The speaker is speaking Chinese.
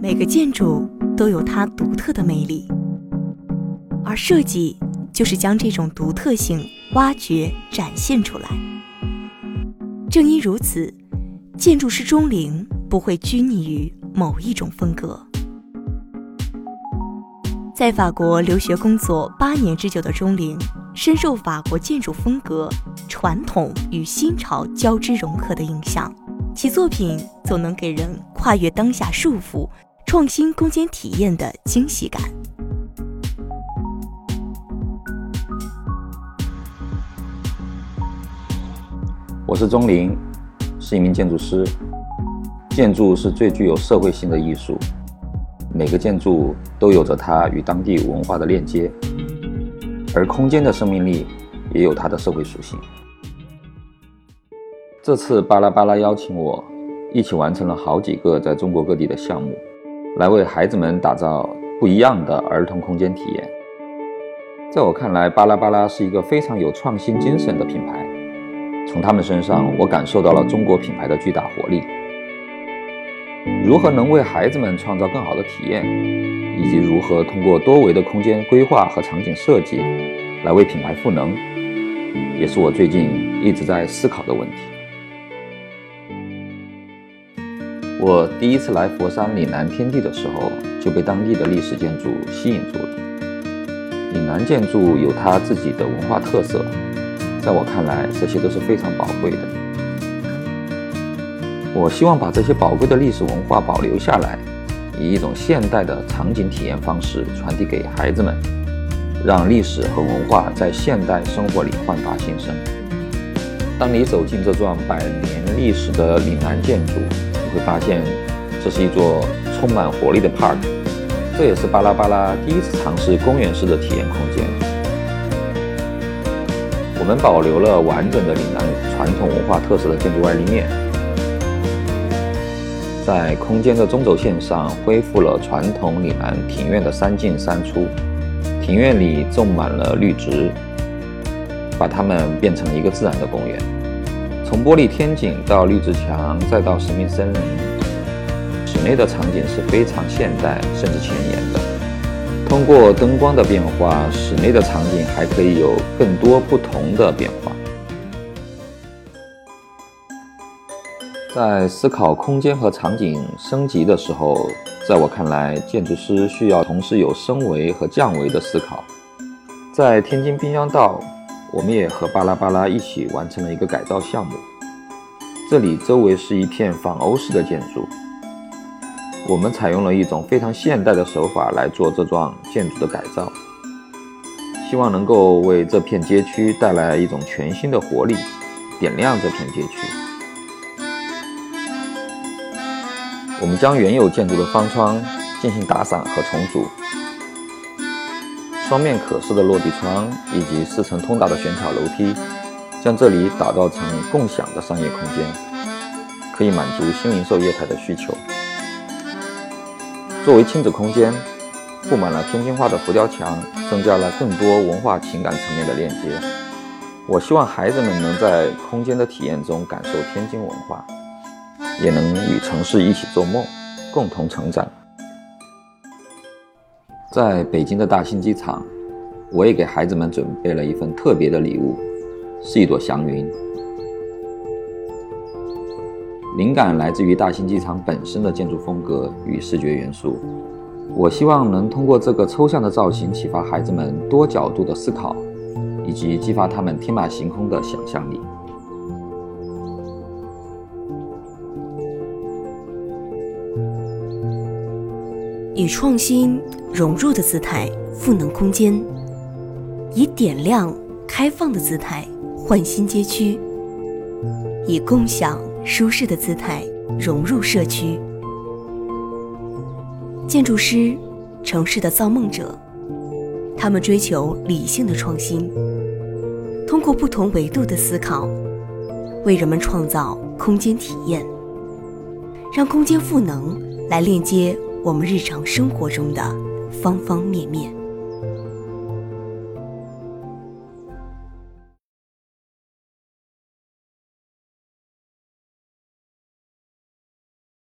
每个建筑都有它独特的魅力，而设计就是将这种独特性挖掘、展现出来。正因如此，建筑师钟灵不会拘泥于某一种风格。在法国留学工作八年之久的钟灵，深受法国建筑风格传统与新潮交织融合的影响，其作品总能给人跨越当下束缚、创新空间体验的惊喜感。我是钟灵，是一名建筑师。建筑是最具有社会性的艺术，每个建筑都有着它与当地文化的链接，而空间的生命力也有它的社会属性。这次巴拉巴拉邀请我一起完成了好几个在中国各地的项目，来为孩子们打造不一样的儿童空间体验。在我看来，巴拉巴拉是一个非常有创新精神的品牌。从他们身上，我感受到了中国品牌的巨大活力。如何能为孩子们创造更好的体验，以及如何通过多维的空间规划和场景设计，来为品牌赋能，也是我最近一直在思考的问题。我第一次来佛山岭南天地的时候，就被当地的历史建筑吸引住了。岭南建筑有它自己的文化特色。在我看来，这些都是非常宝贵的。我希望把这些宝贵的历史文化保留下来，以一种现代的场景体验方式传递给孩子们，让历史和文化在现代生活里焕发新生。当你走进这幢百年历史的岭南建筑，你会发现，这是一座充满活力的 park。这也是巴拉巴拉第一次尝试公园式的体验空间。我们保留了完整的岭南传统文化特色的建筑外立面，在空间的中轴线上恢复了传统岭南庭院的三进三出。庭院里种满了绿植，把它们变成了一个自然的公园。从玻璃天井到绿植墙，再到神秘森林，室内的场景是非常现代甚至前沿的。通过灯光的变化，室内的场景还可以有更多不同的变化。在思考空间和场景升级的时候，在我看来，建筑师需要同时有升维和降维的思考。在天津滨江道，我们也和巴拉巴拉一起完成了一个改造项目。这里周围是一片仿欧式的建筑。我们采用了一种非常现代的手法来做这幢建筑的改造，希望能够为这片街区带来一种全新的活力，点亮这片街区。我们将原有建筑的方窗进行打散和重组，双面可视的落地窗以及四层通达的悬挑楼梯，将这里打造成共享的商业空间，可以满足新零售业态的需求。作为亲子空间，布满了天津话的浮雕墙，增加了更多文化情感层面的链接。我希望孩子们能在空间的体验中感受天津文化，也能与城市一起做梦，共同成长。在北京的大兴机场，我也给孩子们准备了一份特别的礼物，是一朵祥云。灵感来自于大兴机场本身的建筑风格与视觉元素。我希望能通过这个抽象的造型启发孩子们多角度的思考，以及激发他们天马行空的想象力。以创新融入的姿态赋能空间，以点亮开放的姿态焕新街区，以共享。舒适的姿态融入社区，建筑师，城市的造梦者，他们追求理性的创新，通过不同维度的思考，为人们创造空间体验，让空间赋能来链接我们日常生活中的方方面面。